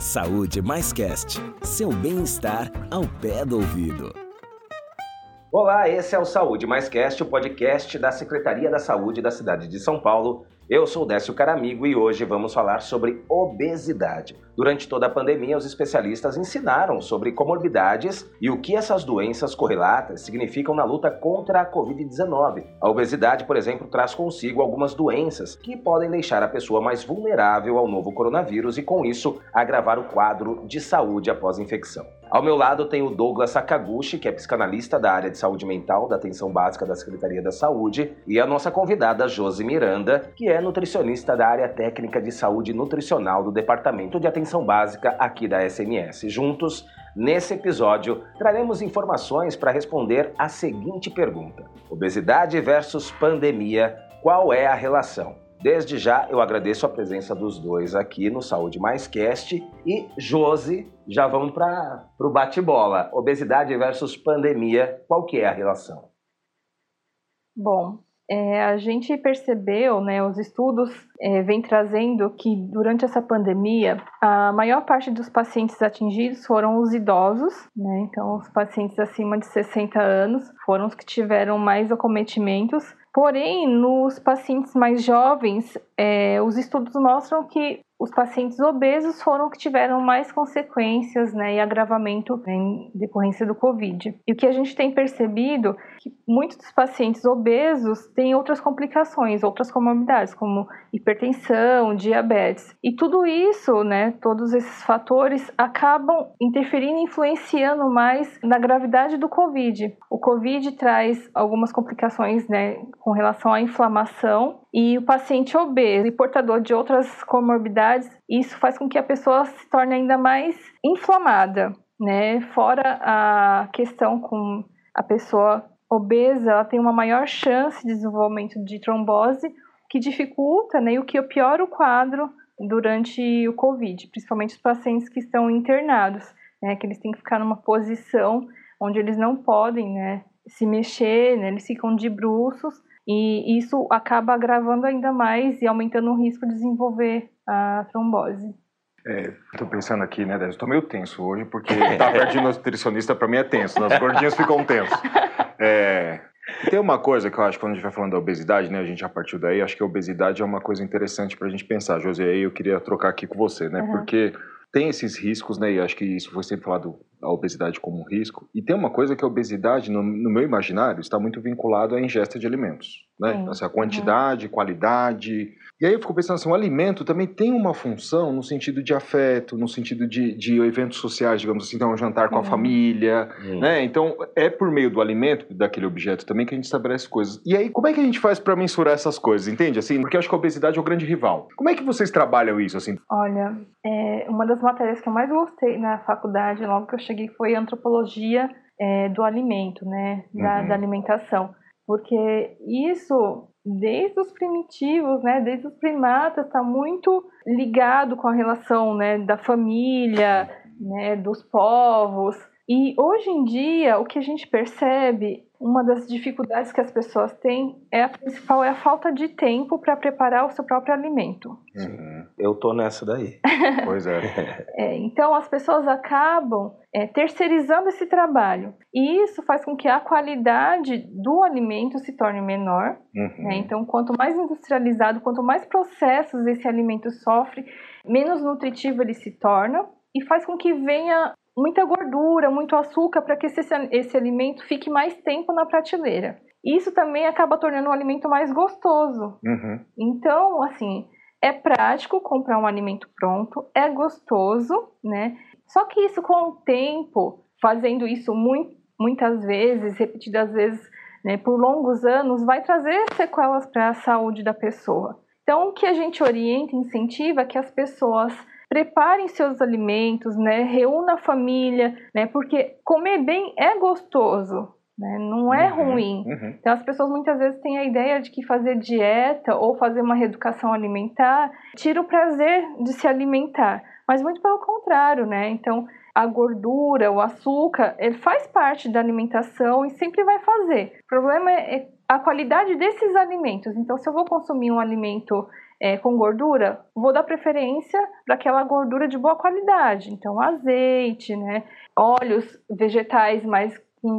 Saúde Mais Cast, seu bem-estar ao pé do ouvido. Olá, esse é o Saúde Mais Cast, o podcast da Secretaria da Saúde da cidade de São Paulo. Eu sou Décio Caramigo e hoje vamos falar sobre obesidade. Durante toda a pandemia, os especialistas ensinaram sobre comorbidades e o que essas doenças correlatas significam na luta contra a Covid-19. A obesidade, por exemplo, traz consigo algumas doenças que podem deixar a pessoa mais vulnerável ao novo coronavírus e, com isso, agravar o quadro de saúde após a infecção. Ao meu lado tem o Douglas Sakaguchi, que é psicanalista da área de saúde mental da atenção básica da Secretaria da Saúde, e a nossa convidada Josi Miranda, que é nutricionista da área técnica de saúde nutricional do Departamento de Atenção Básica aqui da SNS. Juntos, nesse episódio, traremos informações para responder a seguinte pergunta: obesidade versus pandemia, qual é a relação? Desde já eu agradeço a presença dos dois aqui no Saúde Mais Cast e Josi, já vamos para o bate-bola. Obesidade versus pandemia, qual que é a relação? Bom, é, a gente percebeu, né, os estudos é, vêm trazendo que durante essa pandemia a maior parte dos pacientes atingidos foram os idosos, né, então os pacientes acima de 60 anos foram os que tiveram mais acometimentos Porém, nos pacientes mais jovens, é, os estudos mostram que os pacientes obesos foram que tiveram mais consequências né, e agravamento em decorrência do Covid. E o que a gente tem percebido que muitos dos pacientes obesos têm outras complicações, outras comorbidades, como hipertensão, diabetes. E tudo isso, né, todos esses fatores, acabam interferindo e influenciando mais na gravidade do Covid. O Covid traz algumas complicações né, com relação à inflamação e o paciente obeso e portador de outras comorbidades, isso faz com que a pessoa se torne ainda mais inflamada, né? Fora a questão com a pessoa obesa, ela tem uma maior chance de desenvolvimento de trombose, que dificulta, né, e o que piora o quadro durante o COVID, principalmente os pacientes que estão internados, né, que eles têm que ficar numa posição onde eles não podem, né, se mexer, né, eles ficam de bruços e isso acaba agravando ainda mais e aumentando o risco de desenvolver a trombose. Estou é, pensando aqui, né, Estou meio tenso hoje, porque estar perto de nutricionista para mim é tenso, as gordinhas ficam tensos. É, tem uma coisa que eu acho, quando a gente vai falando da obesidade, né, a gente já partiu daí, acho que a obesidade é uma coisa interessante para a gente pensar. José, aí eu queria trocar aqui com você, né, uhum. porque tem esses riscos, né? E acho que isso foi sempre falado a obesidade como um risco. E tem uma coisa que a obesidade, no, no meu imaginário, está muito vinculado à ingesta de alimentos, né? Assim, a quantidade, uhum. qualidade. E aí eu fico pensando assim, o alimento também tem uma função no sentido de afeto, no sentido de, de eventos sociais, digamos assim, então um jantar com uhum. a família, uhum. né? Então é por meio do alimento, daquele objeto também, que a gente estabelece coisas. E aí, como é que a gente faz para mensurar essas coisas, entende? Assim, porque eu acho que a obesidade é o grande rival. Como é que vocês trabalham isso, assim? Olha, é, uma das matérias que eu mais gostei na faculdade, logo que eu cheguei, foi antropologia é, do alimento, né? Da, uhum. da alimentação. Porque isso desde os primitivos, né, desde os primatas, está muito ligado com a relação né, da família, né, dos povos. E hoje em dia, o que a gente percebe uma das dificuldades que as pessoas têm é a principal é a falta de tempo para preparar o seu próprio alimento. Uhum. Eu tô nessa daí. pois é. é. Então as pessoas acabam é, terceirizando esse trabalho e isso faz com que a qualidade do alimento se torne menor. Uhum. Né? Então quanto mais industrializado, quanto mais processos esse alimento sofre, menos nutritivo ele se torna e faz com que venha muita gordura, muito açúcar para que esse, esse alimento fique mais tempo na prateleira. Isso também acaba tornando o alimento mais gostoso. Uhum. Então, assim, é prático comprar um alimento pronto, é gostoso, né? Só que isso com o tempo, fazendo isso muito, muitas vezes, repetidas vezes, né, por longos anos, vai trazer sequelas para a saúde da pessoa. Então, o que a gente orienta, incentiva é que as pessoas preparem seus alimentos, né? Reúna a família, né? Porque comer bem é gostoso, né? Não é uhum, ruim. Uhum. Então as pessoas muitas vezes têm a ideia de que fazer dieta ou fazer uma reeducação alimentar tira o prazer de se alimentar, mas muito pelo contrário, né? Então a gordura, o açúcar, ele faz parte da alimentação e sempre vai fazer. O problema é a qualidade desses alimentos. Então, se eu vou consumir um alimento é, com gordura, vou dar preferência para aquela gordura de boa qualidade. Então, azeite, né? Óleos vegetais mais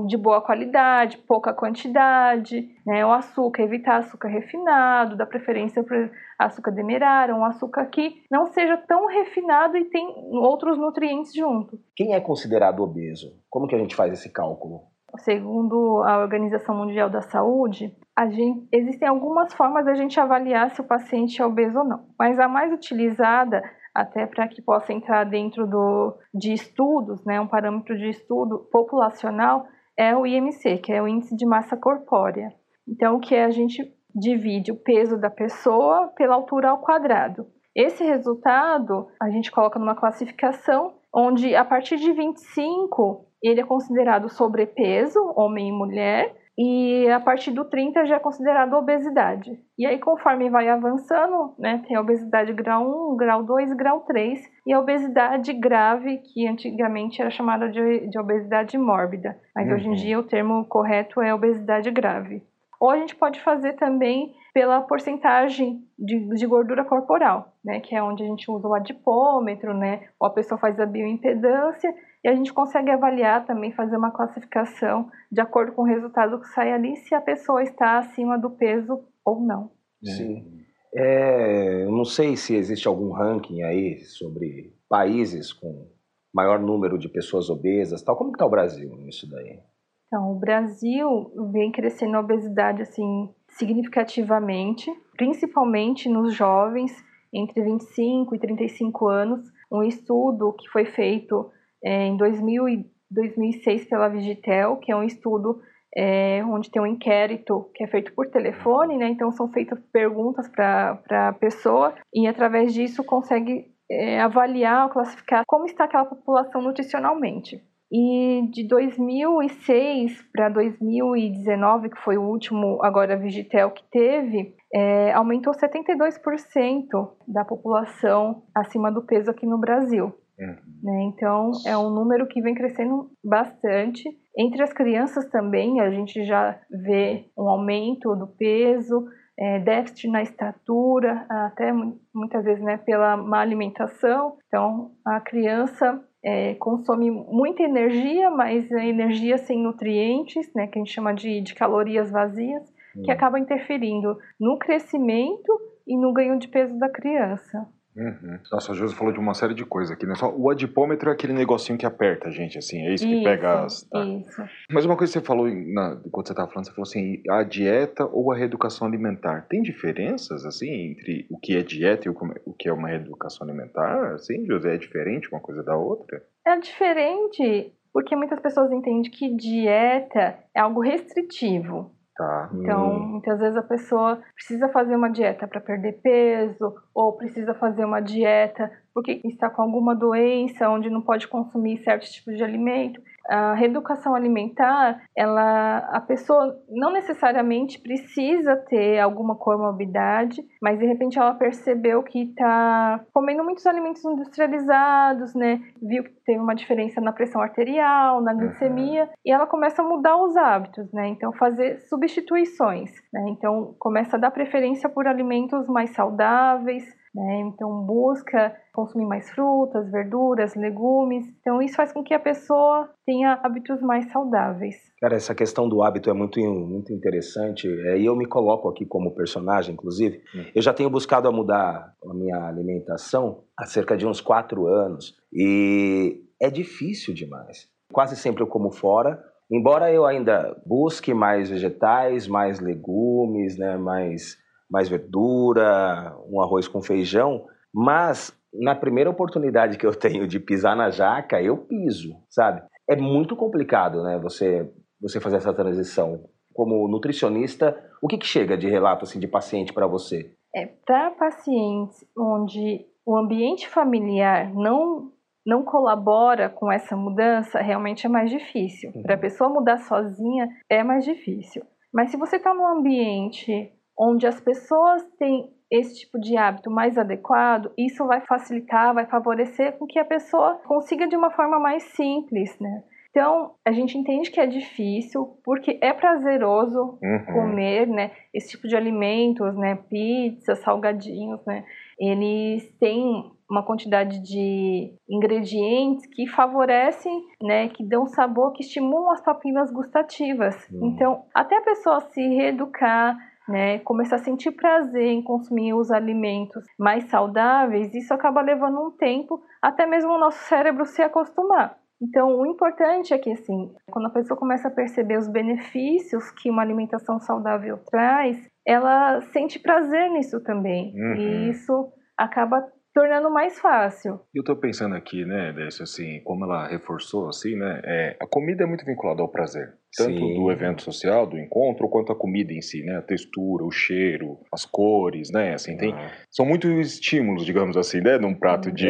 de boa qualidade, pouca quantidade, né? O açúcar, evitar açúcar refinado, dar preferência para açúcar demerara, um açúcar que não seja tão refinado e tem outros nutrientes junto. Quem é considerado obeso? Como que a gente faz esse cálculo? Segundo a Organização Mundial da Saúde, gente, existem algumas formas da gente avaliar se o paciente é obeso ou não, mas a mais utilizada até para que possa entrar dentro do, de estudos, né, um parâmetro de estudo populacional, é o IMC, que é o Índice de Massa Corpórea. Então, que a gente divide o peso da pessoa pela altura ao quadrado. Esse resultado a gente coloca numa classificação onde a partir de 25 ele é considerado sobrepeso, homem e mulher, e a partir do 30 já é considerado obesidade. E aí, conforme vai avançando, né, tem a obesidade grau 1, grau 2 grau 3, e a obesidade grave, que antigamente era chamada de, de obesidade mórbida, mas uhum. hoje em dia o termo correto é obesidade grave. Ou a gente pode fazer também pela porcentagem de, de, gordura corporal, né, que é onde a gente usa o adipômetro, né, ou a pessoa faz a bioimpedância e a gente consegue avaliar também, fazer uma classificação de acordo com o resultado que sai ali, se a pessoa está acima do peso ou não. Sim. É, eu não sei se existe algum ranking aí sobre países com maior número de pessoas obesas, tal. Como está o Brasil nisso daí? Então, o Brasil vem crescendo a obesidade assim significativamente, principalmente nos jovens entre 25 e 35 anos. Um estudo que foi feito é, em 2000 e 2006 pela Vigitel, que é um estudo é, onde tem um inquérito que é feito por telefone, né? Então são feitas perguntas para a pessoa e através disso consegue é, avaliar, classificar como está aquela população nutricionalmente. E de 2006 para 2019, que foi o último agora Vigitel que teve, é, aumentou 72% da população acima do peso aqui no Brasil. Uhum. Né? Então, é um número que vem crescendo bastante. Entre as crianças também, a gente já vê um aumento do peso, é, déficit na estatura, até muitas vezes né, pela má alimentação. Então, a criança é, consome muita energia, mas a energia sem nutrientes, né, que a gente chama de, de calorias vazias, uhum. que acaba interferindo no crescimento e no ganho de peso da criança. Uhum. Nossa, a Josi falou de uma série de coisas aqui, né? Só o adipômetro é aquele negocinho que aperta a gente, assim, é isso que isso, pega as. Tá. Isso. Mas uma coisa que você falou, na, enquanto você estava falando, você falou assim, a dieta ou a reeducação alimentar. Tem diferenças, assim, entre o que é dieta e o, que é uma reeducação alimentar? Assim, José, é diferente uma coisa da outra? É diferente, porque muitas pessoas entendem que dieta é algo restritivo. Tá. Então, hum. muitas vezes a pessoa precisa fazer uma dieta para perder peso, ou precisa fazer uma dieta porque está com alguma doença onde não pode consumir certos tipos de alimento. A reeducação alimentar, ela, a pessoa não necessariamente precisa ter alguma comorbidade, mas de repente ela percebeu que está comendo muitos alimentos industrializados, né? Viu que teve uma diferença na pressão arterial, na glicemia, uhum. e ela começa a mudar os hábitos, né? Então fazer substituições, né? Então começa a dar preferência por alimentos mais saudáveis, né? Então, busca consumir mais frutas, verduras, legumes. Então, isso faz com que a pessoa tenha hábitos mais saudáveis. Cara, essa questão do hábito é muito, muito interessante. É, e eu me coloco aqui como personagem, inclusive. Hum. Eu já tenho buscado a mudar a minha alimentação há cerca de uns quatro anos. E é difícil demais. Quase sempre eu como fora. Embora eu ainda busque mais vegetais, mais legumes, né, mais mais verdura, um arroz com feijão, mas na primeira oportunidade que eu tenho de pisar na jaca, eu piso, sabe? É muito complicado, né, você você fazer essa transição. Como nutricionista, o que, que chega de relato assim de paciente para você? É, para pacientes onde o ambiente familiar não não colabora com essa mudança, realmente é mais difícil. Uhum. Para a pessoa mudar sozinha é mais difícil. Mas se você está num ambiente onde as pessoas têm esse tipo de hábito mais adequado, isso vai facilitar, vai favorecer com que a pessoa consiga de uma forma mais simples, né? Então, a gente entende que é difícil, porque é prazeroso Uhum. comer, né, esse tipo de alimentos, né, pizza, salgadinhos, né, eles têm uma quantidade de ingredientes que favorecem, né, que dão sabor, que estimulam as papilas gustativas. Hum. Então, até a pessoa se reeducar, né, começar a sentir prazer em consumir os alimentos mais saudáveis, isso acaba levando um tempo, até mesmo o nosso cérebro se acostumar. Então, o importante é que, assim, quando a pessoa começa a perceber os benefícios que uma alimentação saudável traz, ela sente prazer nisso também. Uhum. E isso acaba tornando mais fácil. Eu tô pensando aqui, né, Décio, assim, como ela reforçou, assim, né, é, a comida é muito vinculada ao prazer. Tanto Sim. do evento social, do encontro, quanto a comida em si, né, a textura, o cheiro, as cores, né, assim, tem, Ah, são muitos estímulos, digamos assim, né, num prato de,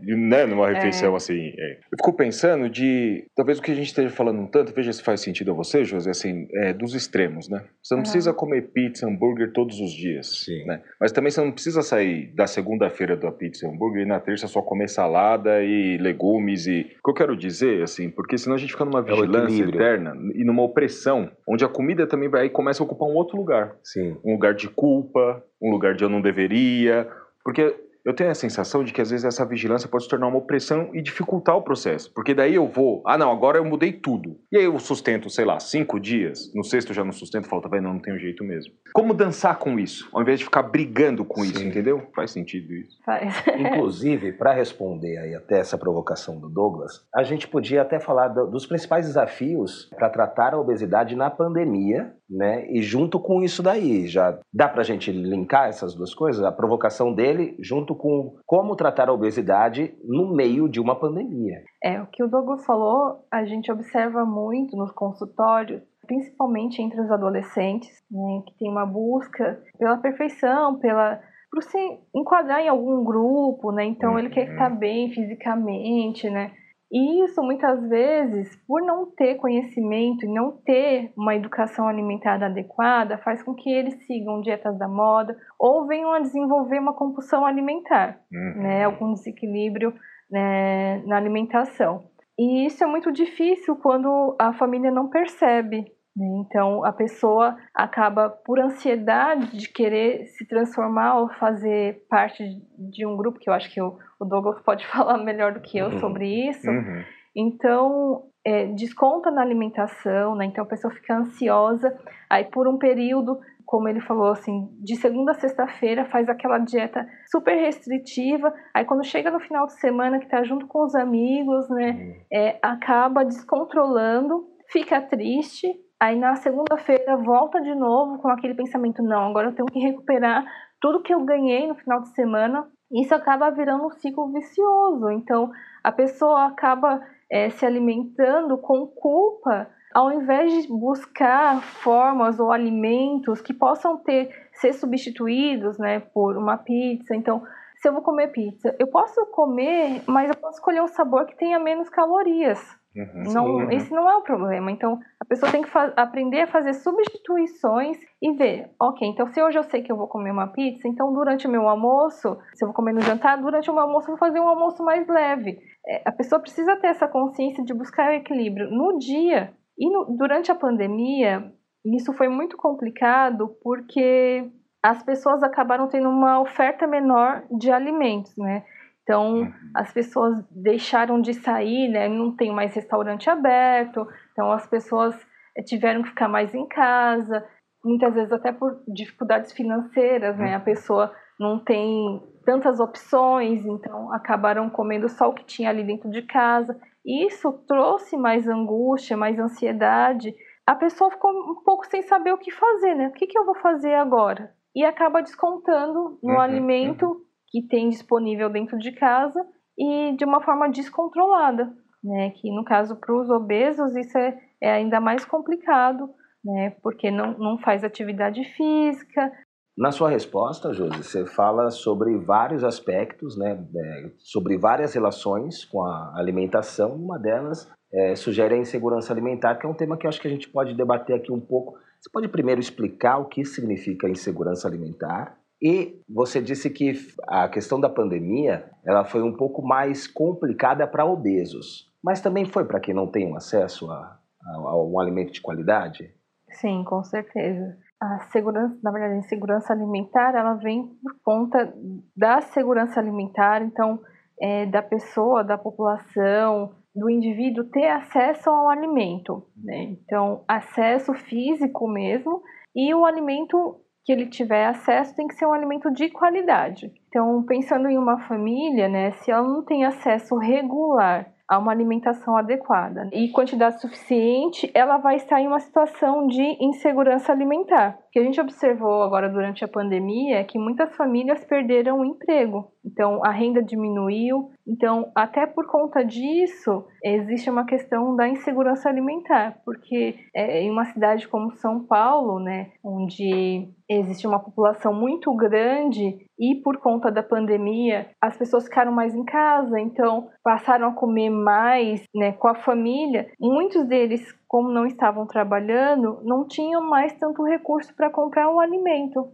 de- né, numa refeição assim. é. Eu fico pensando de, talvez o que a gente esteja falando um tanto, veja se faz sentido a você, José, assim, é, dos extremos, né? Você não precisa comer pizza, hambúrguer todos os dias, Sim. né? Mas também você não precisa sair da segunda-feira da pizza e hambúrguer e na terça só comer salada e legumes e... O que eu quero dizer, assim, porque senão a gente fica numa É vigilância eterna e numa opressão, onde a comida também vai começa a ocupar um outro lugar Sim. um lugar de culpa, um lugar de eu não deveria, porque eu tenho a sensação de que às vezes essa vigilância pode se tornar uma opressão e dificultar o processo, porque daí eu vou, ah não, agora eu mudei tudo, e aí eu sustento, sei lá, cinco dias, no sexto eu já não sustento, falta, vai, não, não tenho jeito mesmo. Como dançar com isso, ao invés de ficar brigando com isso, Sim. entendeu? Faz sentido isso. Faz. Inclusive, para responder aí até essa provocação do Douglas, a gente podia até falar do- dos principais desafios para tratar a obesidade na pandemia, né? E junto com isso daí, já dá para a gente linkar essas duas coisas? A provocação dele junto com como tratar a obesidade no meio de uma pandemia. É, o que o Douglas falou, a gente observa muito nos consultórios, principalmente entre os adolescentes, né, que tem uma busca pela perfeição, pela por se enquadrar em algum grupo, né? Então ele quer estar bem fisicamente, né? E isso muitas vezes, por não ter conhecimento e não ter uma educação alimentar adequada, faz com que eles sigam dietas da moda ou venham a desenvolver uma compulsão alimentar Uhum. né, algum desequilíbrio né, na alimentação. E isso é muito difícil quando a família não percebe. Né? Então, a pessoa acaba, por ansiedade de querer se transformar ou fazer parte de um grupo, que eu acho que o, o Douglas pode falar melhor do que eu Uhum. sobre isso. Uhum. Então, é, desconta na alimentação, né? Então a pessoa fica ansiosa, aí por um período, como ele falou assim, de segunda a sexta-feira faz aquela dieta super restritiva, aí quando chega no final de semana que tá junto com os amigos, né? é, acaba descontrolando, fica triste, aí na segunda-feira volta de novo com aquele pensamento, não, agora eu tenho que recuperar tudo que eu ganhei no final de semana. Isso acaba virando um ciclo vicioso. Então a pessoa acaba é, se alimentando com culpa, ao invés de buscar formas ou alimentos que possam ter ser substituídos, né, por uma pizza. Então, se eu vou comer pizza, eu posso comer, mas eu posso escolher um sabor que tenha menos calorias. Uhum. Não, Uhum. esse não é o problema. Então, a pessoa tem que aprender a fazer substituições e ver, ok, então se hoje eu sei que eu vou comer uma pizza, então durante o meu almoço, se eu vou comer no jantar, durante o meu almoço eu vou fazer um almoço mais leve. É, a pessoa precisa ter essa consciência de buscar o equilíbrio no dia. E no- durante a pandemia, isso foi muito complicado porque as pessoas acabaram tendo uma oferta menor de alimentos, né? Então, as pessoas deixaram de sair, né? Não tem mais restaurante aberto, então as pessoas eh, tiveram que ficar mais em casa, muitas vezes até por dificuldades financeiras, né? A pessoa não tem tantas opções, então acabaram comendo só o que tinha ali dentro de casa. Isso trouxe mais angústia, mais ansiedade. A pessoa ficou um pouco sem saber o que fazer, né? O que, que eu vou fazer agora? E acaba descontando no Uhum, alimento que tem disponível dentro de casa e de uma forma descontrolada, né? Que no caso para os obesos isso é, é ainda mais complicado, né? Porque não, não faz atividade física. Na sua resposta, Josi, você fala sobre vários aspectos, né, é, sobre várias relações com a alimentação. Uma delas é, sugere a insegurança alimentar, que é um tema que eu acho que a gente pode debater aqui um pouco. Você pode primeiro explicar o que significa insegurança alimentar? E você disse que a questão da pandemia ela foi um pouco mais complicada para obesos. mas também foi para quem não tem acesso a, a, a um alimento de qualidade? Sim, com certeza. A segurança, na verdade, a insegurança alimentar, ela vem por conta da segurança alimentar, então, é, da pessoa, da população, do indivíduo ter acesso ao alimento. Né? Então, acesso físico mesmo, e o alimento que ele tiver acesso tem que ser um alimento de qualidade. Então, pensando em uma família, né, se ela não tem acesso regular a uma alimentação adequada e quantidade suficiente, ela vai estar em uma situação de insegurança alimentar. O que a gente observou agora durante a pandemia é que muitas famílias perderam o emprego, então a renda diminuiu. Então, até por conta disso, existe uma questão da insegurança alimentar, porque é, em uma cidade como São Paulo, né, onde existe uma população muito grande e por conta da pandemia as pessoas ficaram mais em casa, então passaram a comer mais né, com a família. Muitos deles, como não estavam trabalhando, não tinham mais tanto recurso para comprar um alimento.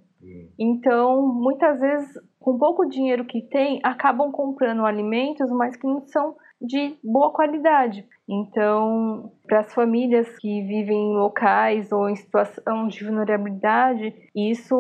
Então, muitas vezes, com pouco dinheiro que tem, acabam comprando alimentos, mas que não são de boa qualidade. Então, para as famílias que vivem em locais ou em situação de vulnerabilidade, isso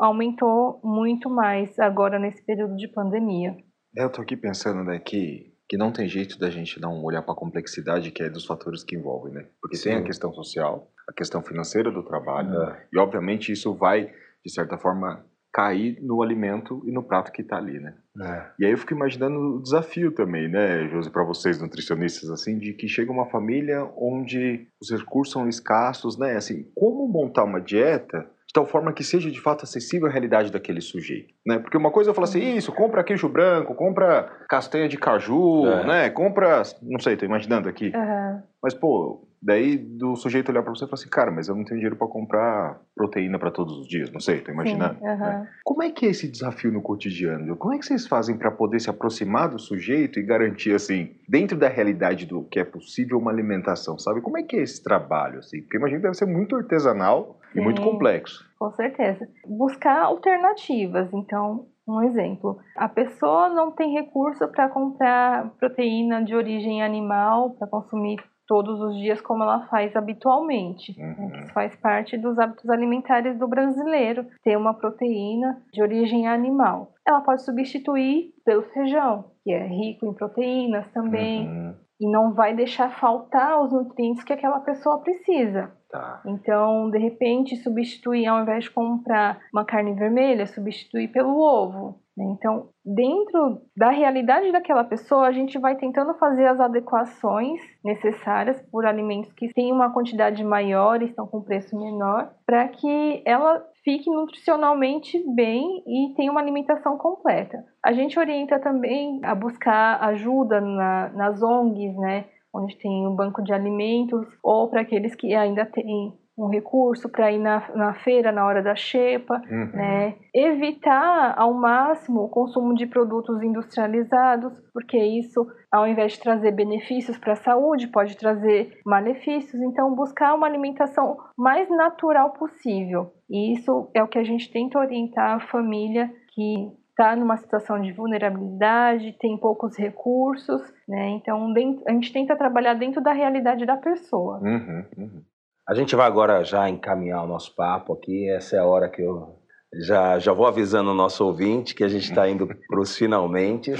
aumentou muito mais agora nesse período de pandemia. É, eu estou aqui pensando né, que, que não tem jeito da gente não olhar para a complexidade que é dos fatores que envolvem, né? Porque Sim. tem a questão social, a questão financeira do trabalho, é. e obviamente isso vai, de certa forma, cair no alimento e no prato que está ali, né? É. E aí eu fico imaginando o desafio também, né, Josi, para vocês nutricionistas, assim, de que chega uma família onde os recursos são escassos, né? Assim, como montar uma dieta de tal forma que seja de fato acessível à realidade daquele sujeito, né? Porque uma coisa eu falo assim, uhum. isso, compra queijo branco, compra castanha de caju, é. né? Compra, não sei, tô imaginando aqui. Uhum. Mas pô, Daí do sujeito olhar para você e falar assim, cara, mas eu não tenho dinheiro para comprar proteína para todos os dias, não sei, tô imaginando. Sim, né? Como é que é esse desafio no cotidiano? Como é que vocês fazem para poder se aproximar do sujeito e garantir assim, dentro da realidade do que é possível uma alimentação, sabe? Como é que é esse trabalho assim? Porque imagino que deve ser muito artesanal Sim, e muito complexo. Com certeza. Buscar alternativas, então um exemplo, a pessoa não tem recurso para comprar proteína de origem animal para consumir todos os dias como ela faz habitualmente. Uhum. Faz parte dos hábitos alimentares do brasileiro, ter uma proteína de origem animal. Ela pode substituir pelo feijão, que é rico em proteínas também, uhum. e não vai deixar faltar os nutrientes que aquela pessoa precisa. Tá. Então, de repente, substituir, ao invés de comprar uma carne vermelha, substituir pelo ovo. Né? Então, dentro da realidade daquela pessoa, a gente vai tentando fazer as adequações necessárias por alimentos que têm uma quantidade maior e estão com preço menor, para que ela fique nutricionalmente bem e tenha uma alimentação completa. A gente orienta também a buscar ajuda na, nas ONGs, né? Onde tem um banco de alimentos, ou para aqueles que ainda têm um recurso para ir na, na feira na hora da xepa, uhum. né? Evitar ao máximo o consumo de produtos industrializados, porque isso, ao invés de trazer benefícios para a saúde, pode trazer malefícios. Então, buscar uma alimentação mais natural possível. E isso é o que a gente tenta orientar a família que está numa situação de vulnerabilidade, tem poucos recursos, né? Então, a gente tenta trabalhar dentro da realidade da pessoa. Uhum, uhum. A gente vai agora já encaminhar o nosso papo aqui. Essa é a hora que eu já, já vou avisando o nosso ouvinte que a gente está indo para os finalmente.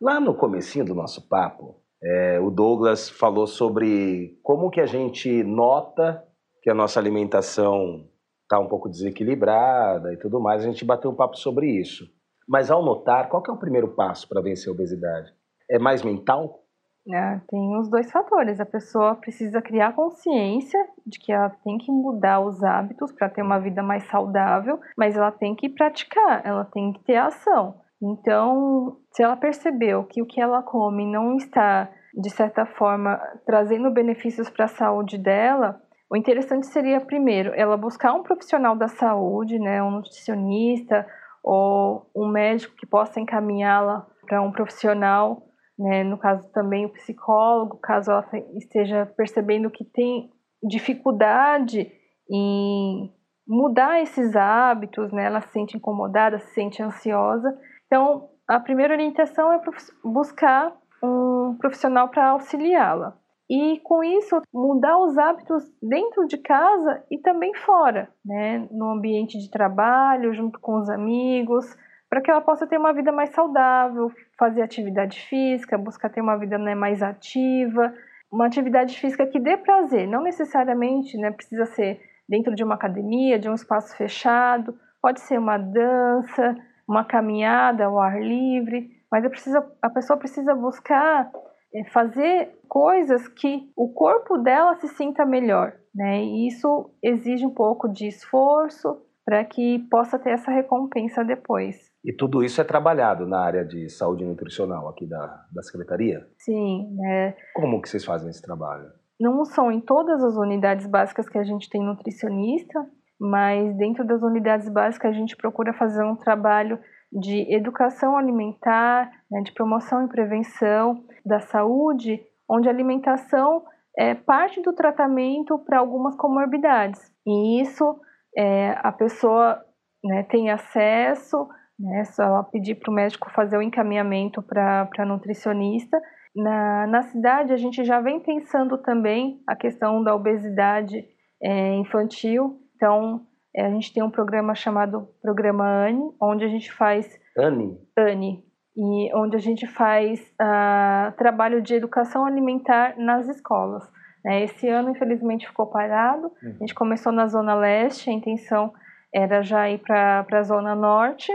Lá no comecinho do nosso papo, é, o Douglas falou sobre como que a gente nota que a nossa alimentação está um pouco desequilibrada e tudo mais. A gente bateu um papo sobre isso. Mas ao notar, qual que é o primeiro passo para vencer a obesidade? É mais mental? É, tem os dois fatores. A pessoa precisa criar consciência de que ela tem que mudar os hábitos para ter uma vida mais saudável, mas ela tem que praticar, ela tem que ter ação. Então, se ela percebeu que o que ela come não está, de certa forma, trazendo benefícios para a saúde dela, o interessante seria, primeiro, ela buscar um profissional da saúde, né, um nutricionista ou um médico que possa encaminhá-la para um profissional né? No caso também o psicólogo, caso ela esteja percebendo que tem dificuldade em mudar esses hábitos, né? Ela se sente incomodada, se sente ansiosa. Então, a primeira orientação é buscar um profissional para auxiliá-la. E com isso, mudar os hábitos dentro de casa e também fora, né? no ambiente de trabalho, junto com os amigos, para que ela possa ter uma vida mais saudável, fazer atividade física, buscar ter uma vida né, mais ativa, uma atividade física que dê prazer, não necessariamente né, precisa ser dentro de uma academia, de um espaço fechado, pode ser uma dança, uma caminhada ao ar livre, mas precisa, a pessoa precisa buscar é, fazer coisas que o corpo dela se sinta melhor, né? E isso exige um pouco de esforço para que possa ter essa recompensa depois. E tudo isso é trabalhado na área de saúde nutricional aqui da, da Secretaria? Sim. Né? Como que vocês fazem esse trabalho? Não são em todas as unidades básicas que a gente tem nutricionista, mas dentro das unidades básicas a gente procura fazer um trabalho de educação alimentar, né, de promoção e prevenção da saúde, onde a alimentação é parte do tratamento para algumas comorbidades. E isso é, a pessoa né, tem acesso, né, só pedir para o médico fazer o encaminhamento para a nutricionista. Na, na cidade, a gente já vem pensando também a questão da obesidade é, infantil. Então, é, a gente tem um programa chamado Programa ANI, onde a gente faz. ANI? ANI. E onde a gente faz uh, trabalho de educação alimentar nas escolas. Né? Esse ano, infelizmente, ficou parado. Uhum. A gente começou na Zona Leste, a intenção era já ir para a Zona Norte.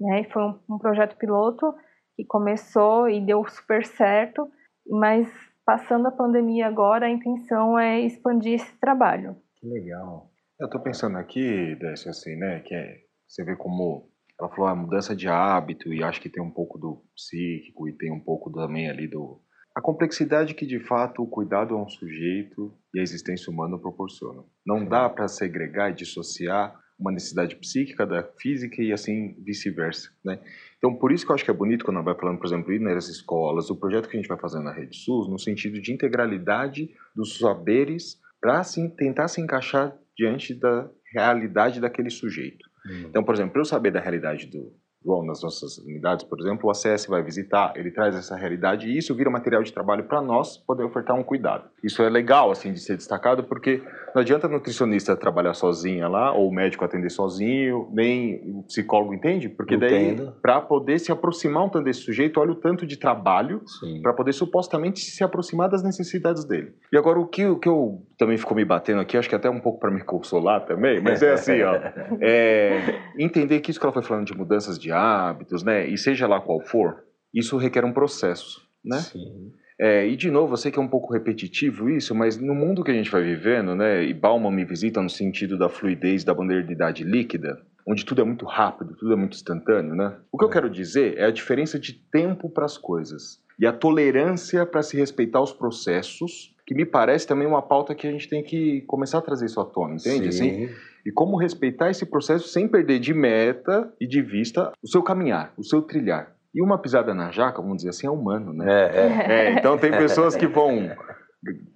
Né? E foi um, um projeto piloto que começou e deu super certo, mas passando a pandemia agora, a intenção é expandir esse trabalho. Que legal. Eu estou pensando aqui, Décio, assim, né, que é, você vê como ela falou a mudança de hábito e acho que tem um pouco do psíquico e tem um pouco também ali do a complexidade que de fato o cuidado a um sujeito e a existência humana proporcionam. Não dá para segregar e dissociar uma necessidade psíquica da física e assim vice-versa, né? Então, por isso que eu acho que é bonito quando vai falando, por exemplo, ir nas escolas, o projeto que a gente vai fazendo na Rede SUS, no sentido de integralidade dos saberes para assim, tentar se encaixar diante da realidade daquele sujeito. Uhum. Então, por exemplo, para eu saber da realidade do, João, nas nossas unidades, por exemplo, o ACS vai visitar, ele traz essa realidade e isso vira material de trabalho para nós poder ofertar um cuidado. Isso é legal, assim, de ser destacado, porque não adianta a nutricionista trabalhar sozinha lá, ou o médico atender sozinho, nem o psicólogo entende, porque daí, para poder se aproximar um tanto desse sujeito, olha o tanto de trabalho para poder supostamente se aproximar das necessidades dele. E agora, o que, o que eu também ficou me batendo aqui, acho que até um pouco para me consolar também, mas é assim, ó, é, entender que isso que ela foi falando de mudanças de hábitos, né? E seja lá qual for, isso requer um processo, né? Sim. É, e de novo, eu sei que é um pouco repetitivo isso, mas no mundo que a gente vai vivendo, né? E Bauman me visita no sentido da fluidez da modernidade líquida, onde tudo é muito rápido, tudo é muito instantâneo, né? O que eu é. quero dizer é a diferença de tempo para as coisas e a tolerância para se respeitar os processos, que me parece também uma pauta que a gente tem que começar a trazer isso à tona, entende? Sim. Assim, e como respeitar esse processo sem perder de meta e de vista o seu caminhar, o seu trilhar. E uma pisada na jaca, vamos dizer assim, é humano, né? É, é. é então tem pessoas que vão,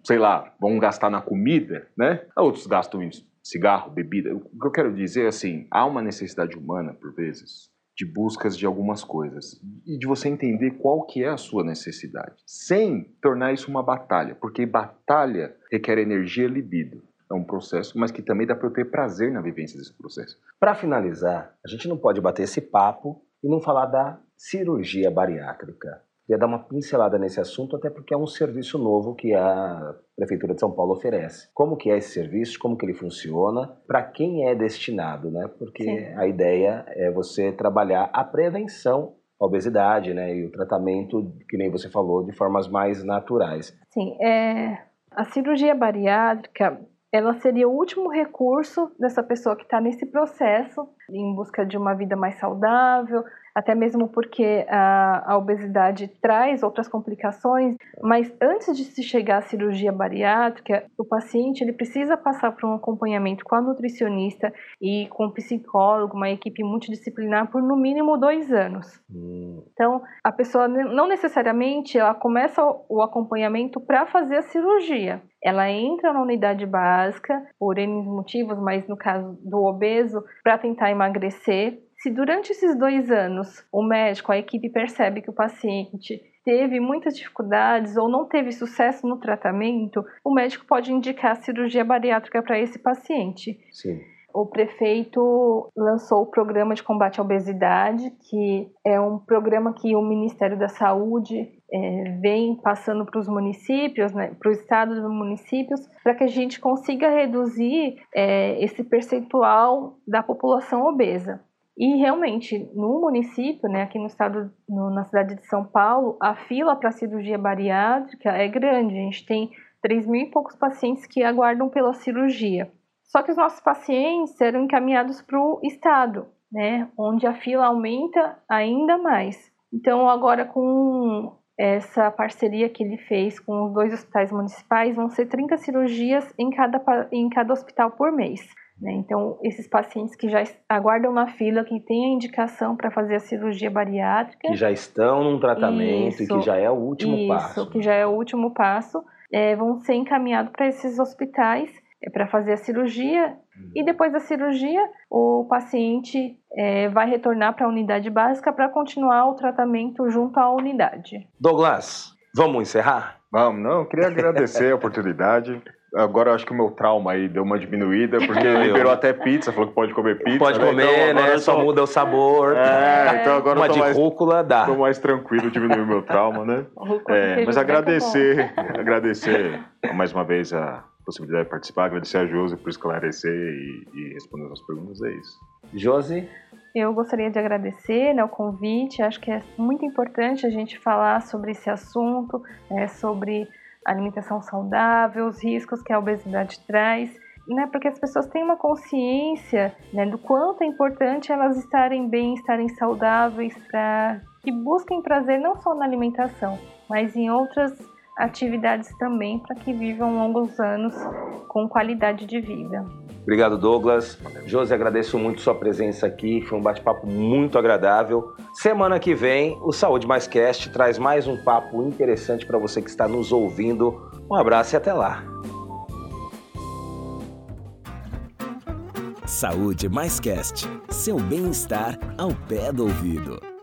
sei lá, vão gastar na comida, né? Outros gastam em cigarro, bebida. O que eu quero dizer é assim, há uma necessidade humana, por vezes, de buscas de algumas coisas e de você entender qual que é a sua necessidade, sem tornar isso uma batalha, porque batalha requer energia e libido é um processo, mas que também dá para eu ter prazer na vivência desse processo. Para finalizar, a gente não pode bater esse papo e não falar da cirurgia bariátrica. Queria dar uma pincelada nesse assunto, até porque é um serviço novo que a Prefeitura de São Paulo oferece. Como que é esse serviço, como que ele funciona, para quem é destinado, né? Porque Sim. a ideia é você trabalhar a prevenção à obesidade, né? E o tratamento, que nem você falou, de formas mais naturais. Sim, é... a cirurgia bariátrica ela seria o último recurso dessa pessoa que está nesse processo em busca de uma vida mais saudável, até mesmo porque a, a, obesidade traz outras complicações, mas antes de se chegar à cirurgia bariátrica, o paciente ele precisa passar por um acompanhamento com a nutricionista e com o psicólogo, uma equipe multidisciplinar por no mínimo dois anos. Hum. Então, a pessoa não necessariamente ela começa o acompanhamento para fazer a cirurgia. Ela entra na unidade básica por N motivos, mas no caso do obeso, para tentar emagrecer se durante esses dois anos o médico, a equipe percebe que o paciente teve muitas dificuldades ou não teve sucesso no tratamento, o médico pode indicar cirurgia bariátrica para esse paciente. Sim. O prefeito lançou o programa de combate à obesidade, que é um programa que o Ministério da Saúde é, vem passando para os municípios, né, para o estado dos municípios, para que a gente consiga reduzir é, esse percentual da população obesa. E realmente, no município, né, aqui no estado, no, na cidade de São Paulo, a fila para cirurgia bariátrica é grande. A gente tem 3 mil e poucos pacientes que aguardam pela cirurgia. Só que os nossos pacientes eram encaminhados para o estado, né, onde a fila aumenta ainda mais. Então, agora com essa parceria que ele fez com os dois hospitais municipais, vão ser 30 cirurgias em cada, em cada hospital por mês. Né? Então, esses pacientes que já aguardam na fila, que têm a indicação para fazer a cirurgia bariátrica. Que já estão num tratamento isso, e que já é o último isso, passo. Isso, que já é o último passo, é, vão ser encaminhados para esses hospitais é, para fazer a cirurgia. Hum. E depois da cirurgia, o paciente é, vai retornar para a unidade básica para continuar o tratamento junto à unidade. Douglas, vamos encerrar? Vamos, não, eu queria agradecer a oportunidade. Agora eu acho que o meu trauma aí deu uma diminuída, porque liberou até pizza, falou que pode comer pizza. Pode né? comer, então, né? Só tô... muda o sabor. É, então agora uma eu tô de mais, rúcula dá. Tô mais tranquilo, diminuiu o meu trauma, né? É, mas agradecer, agradecer mais uma vez a possibilidade de participar, agradecer a Josi por esclarecer e, e responder as perguntas, é isso. Josi? Eu gostaria de agradecer né, o convite, acho que é muito importante a gente falar sobre esse assunto, né, sobre alimentação saudável, os riscos que a obesidade traz, né, porque as pessoas têm uma consciência né, do quanto é importante elas estarem bem, estarem saudáveis, para que busquem prazer não só na alimentação, mas em outras atividades também, para que vivam longos anos com qualidade de vida. Obrigado, Douglas. Josi, agradeço muito sua presença aqui. Foi um bate-papo muito agradável. Semana que vem, o Saúde Mais Cast traz mais um papo interessante para você que está nos ouvindo. Um abraço e até lá. Saúde Mais Cast. Seu bem-estar ao pé do ouvido.